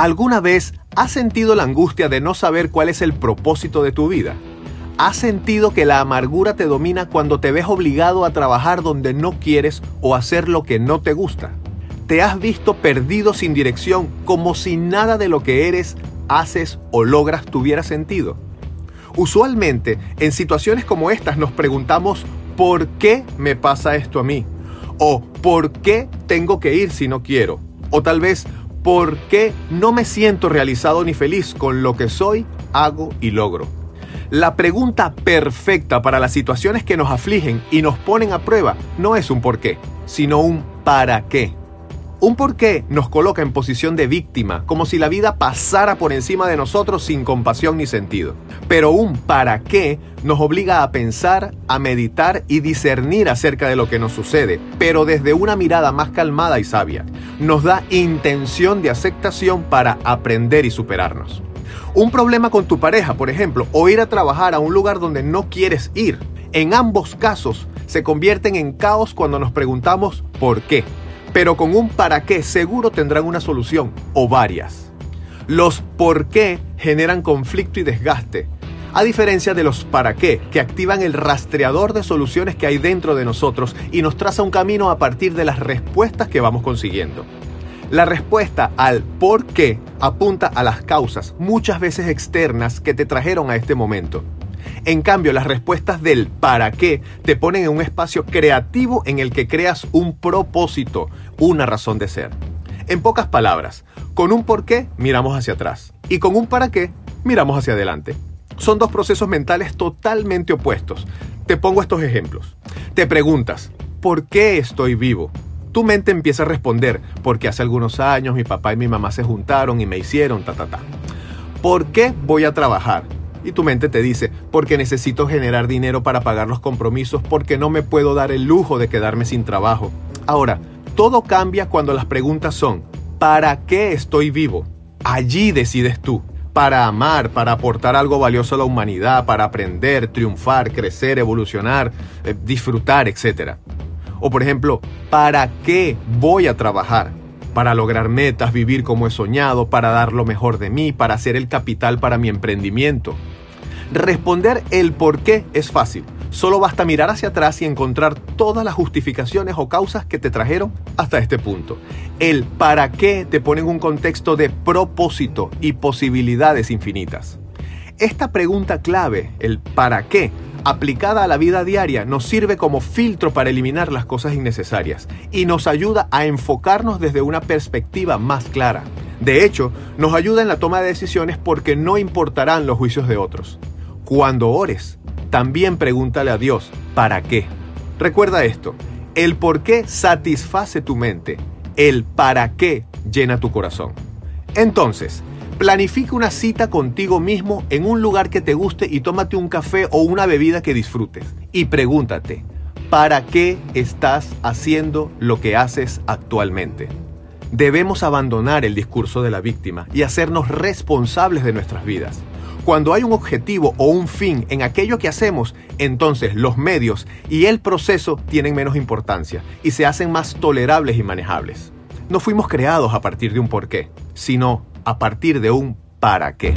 ¿Alguna vez has sentido la angustia de no saber cuál es el propósito de tu vida? ¿Has sentido que la amargura te domina cuando te ves obligado a trabajar donde no quieres o hacer lo que no te gusta? ¿Te has visto perdido sin dirección como si nada de lo que eres, haces o logras tuviera sentido? Usualmente, en situaciones como estas nos preguntamos, ¿por qué me pasa esto a mí? O ¿por qué tengo que ir si no quiero? O tal vez, ¿por qué no me siento realizado ni feliz con lo que soy, hago y logro? La pregunta perfecta para las situaciones que nos afligen y nos ponen a prueba no es un por qué, sino un para qué. Un por qué nos coloca en posición de víctima, como si la vida pasara por encima de nosotros sin compasión ni sentido. Pero un para qué nos obliga a pensar, a meditar y discernir acerca de lo que nos sucede, pero desde una mirada más calmada y sabia. Nos da intención de aceptación para aprender y superarnos. Un problema con tu pareja, por ejemplo, o ir a trabajar a un lugar donde no quieres ir. En ambos casos se convierten en caos cuando nos preguntamos por qué pero con un para qué seguro tendrán una solución o varias. Los por qué generan conflicto y desgaste, a diferencia de los para qué, que activan el rastreador de soluciones que hay dentro de nosotros y nos traza un camino a partir de las respuestas que vamos consiguiendo. La respuesta al por qué apunta a las causas, muchas veces externas, que te trajeron a este momento. En cambio, las respuestas del para qué te ponen en un espacio creativo en el que creas un propósito, una razón de ser. En pocas palabras, con un por qué miramos hacia atrás y con un para qué miramos hacia adelante. Son dos procesos mentales totalmente opuestos. Te pongo estos ejemplos. Te preguntas, ¿por qué estoy vivo? Tu mente empieza a responder, porque hace algunos años mi papá y mi mamá se juntaron y me hicieron ta ta ta. ¿Por qué voy a trabajar? Y tu mente te dice, porque necesito generar dinero para pagar los compromisos, porque no me puedo dar el lujo de quedarme sin trabajo. Ahora, todo cambia cuando las preguntas son, ¿para qué estoy vivo? Allí decides tú. Para amar, para aportar algo valioso a la humanidad, para aprender, triunfar, crecer, evolucionar, eh, disfrutar, etc. O por ejemplo, ¿para qué voy a trabajar? Para lograr metas, vivir como he soñado, para dar lo mejor de mí, para hacer el capital para mi emprendimiento. Responder el por qué es fácil. Solo basta mirar hacia atrás y encontrar todas las justificaciones o causas que te trajeron hasta este punto. El para qué te pone en un contexto de propósito y posibilidades infinitas. Esta pregunta clave, el para qué, aplicada a la vida diaria, nos sirve como filtro para eliminar las cosas innecesarias y nos ayuda a enfocarnos desde una perspectiva más clara. De hecho, nos ayuda en la toma de decisiones porque no importarán los juicios de otros. Cuando ores, también pregúntale a Dios, ¿para qué? Recuerda esto, el por qué satisface tu mente, el para qué llena tu corazón. Entonces, Planifica una cita contigo mismo en un lugar que te guste y tómate un café o una bebida que disfrutes. Y pregúntate, ¿para qué estás haciendo lo que haces actualmente? Debemos abandonar el discurso de la víctima y hacernos responsables de nuestras vidas. Cuando hay un objetivo o un fin en aquello que hacemos, entonces los medios y el proceso tienen menos importancia y se hacen más tolerables y manejables. No fuimos creados a partir de un porqué, sino a partir de un para qué.